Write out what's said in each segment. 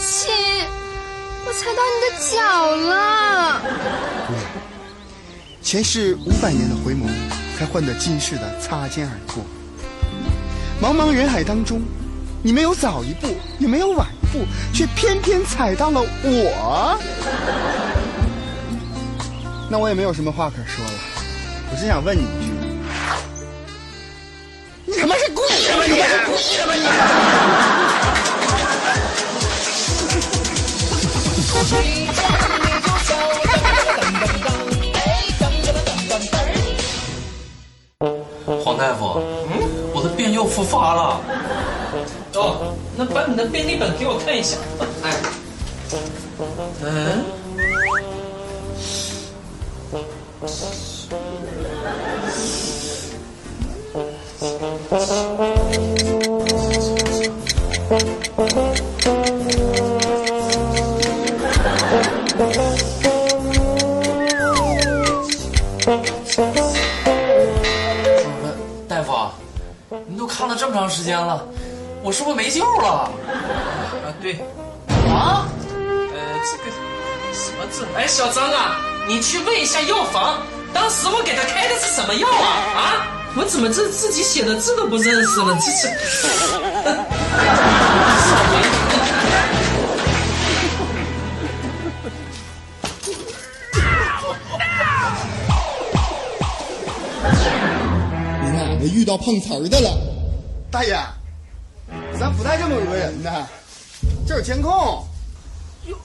亲，我踩到你的脚了。前世五百年的回眸，才换得今世的擦肩而过。茫茫人海当中，你没有早一步，也没有晚一步，却偏偏踩到了我。那我也没有什么话可说了，我只想问你一句：你他妈是故意的吗？你是故意的吗你？大夫，嗯，我的病又复发了。哦，那把你的病历本给我看一下。哎，嗯。大么长时间了，我是不是没救了？啊，对。啊？呃，这个什么字？哎，小张啊，你去问一下药房，当时我给他开的是什么药啊？啊？我怎么这自己写的字都不认识了？这是。你奶奶遇到碰瓷儿的了，大爷，咱不带这么讹人的，这有监控。有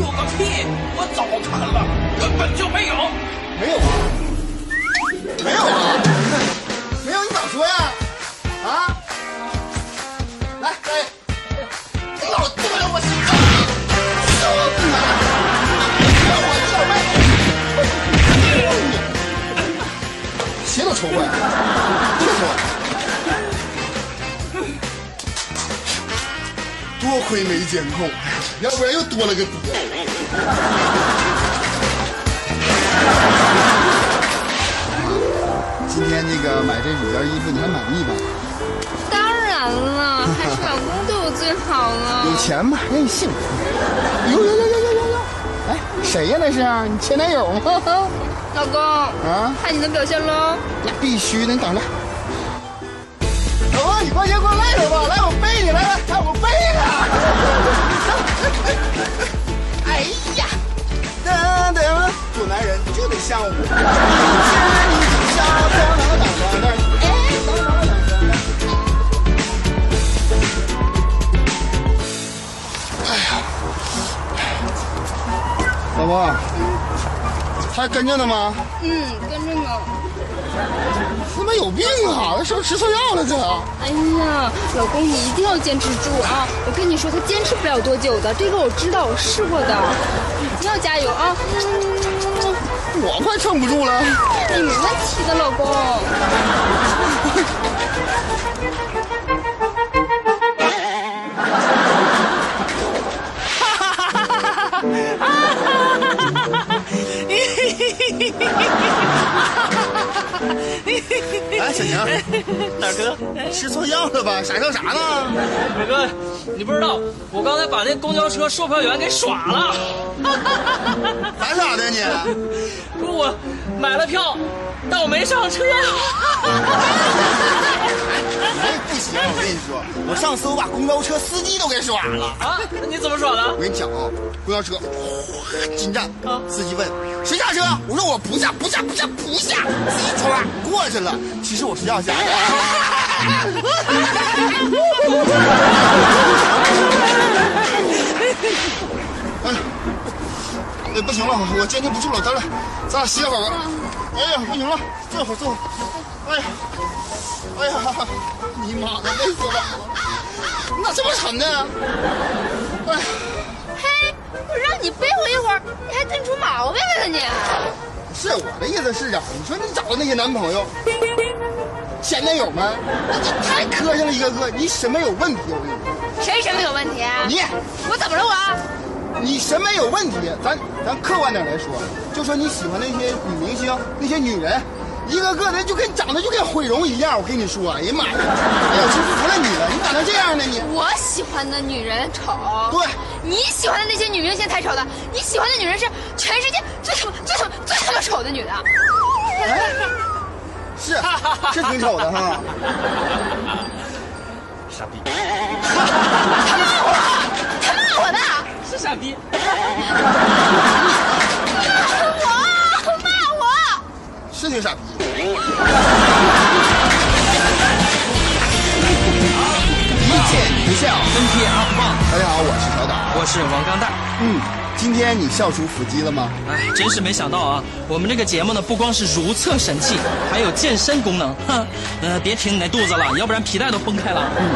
有个屁！我早看了，根本就没有。没有啊？没有啊？没有你早说呀！啊？来，大爷，老多了我心脏，笑死我叫卖，鞋都抽坏亏没监控，要不然又多了个爹。今天那个买这五件衣服，你还满意吧？当然了，还是老公对我最好了。有钱嘛，任性。有有有有有有有！哎，谁呀？那是你前男友吗？老公啊，看你的表现喽。那必须的，你等着。老婆，你逛街逛累了吧？来，我背你，来来来，我背你。哎呀，等等，做男人就得像我。哎呀，老婆，还跟着呢吗？嗯，跟着呢。他妈有病啊！这是不是吃错药了？这？哎呀，老公，你一定要坚持住啊！我跟你说，他坚持不了多久的，这个我知道，我试过的。一定要加油啊！我快撑不住了。你没问题的，老公。哎，小宁，大哥，吃错药了吧？傻笑啥呢？大哥，你不知道，我刚才把那公交车售票员给耍了。咋耍的你？说我买了票，但我没上车。上次我把公交车司机都给耍了啊！那你怎么耍的？我跟你讲啊，公交车进站啊，司机问谁下车，我说我不下，不下，不下，不下，司机唰过去了。其实我是要下的。哎，不行了，我坚持不住了，咱俩咱俩歇会儿吧。哎呀，不行了，坐会儿，坐会儿。哎呀，哎呀，你妈的，累死我了！你咋这么沉呢？哎，嘿，我让你背我一会儿，你还真出毛病了你！不是我的意思是啊，你说你找的那些男朋友、前男友们，你太磕碜了，一个个，你审美有问题，我跟你说。谁审美有问题？你，我怎么了我？你审美有问题，咱咱客观点来说，就说你喜欢那些女明星、那些女人，一个个的就跟长得就跟毁容一样。我跟你说，哎呀妈呀，哎呀，我真服了你了，你咋能这样呢你？我喜欢的女人丑，对你喜欢的那些女明星才丑的，你喜欢的女人是全世界最他妈最他妈最他妈丑的女的。是是挺丑的哈。傻逼！见一笑。跟帖 UP 棒，大家好，我是小岛。我是王刚蛋。嗯，今天你笑出腹肌了吗？哎，真是没想到啊！我们这个节目呢，不光是如厕神器，还有健身功能。哼，呃，别挺你那肚子了，要不然皮带都崩开了。嗯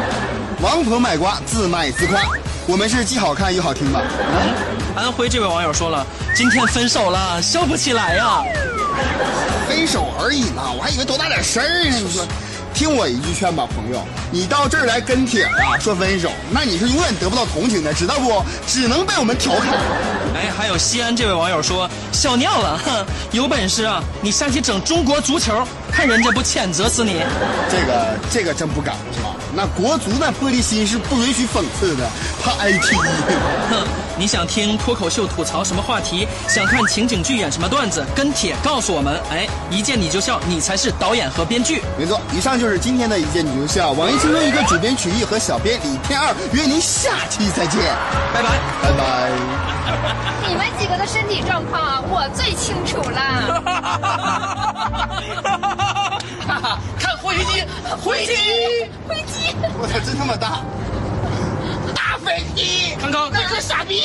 王婆卖瓜，自卖自夸。我们是既好看又好听吧？嗯安徽这位网友说了，今天分手了，笑不起来呀。分手而已嘛，我还以为多大点事儿呢。你说，听我一句劝吧，朋友，你到这儿来跟帖啊，说分手，那你是永远得不到同情的，知道不？只能被我们调侃。哎，还有西安这位网友说笑尿了，哼，有本事啊，你下去整中国足球，看人家不谴责死你。这个这个真不敢是吧？那国足那玻璃心是不允许讽刺的，怕挨踢。哼，你想听脱口秀吐槽什么话题？想看情景剧演什么段子？跟帖告诉我们。哎，一见你就笑，你才是导演和编剧。没错，以上就是今天的一见你就笑。网易轻松一个主编曲艺和小编李天二约您下期再见，拜拜。拜拜。你们几个的身体状况啊，我最清楚了。看灰机，灰机，飞机。我操，真他妈大！大飞机！康康那是傻逼！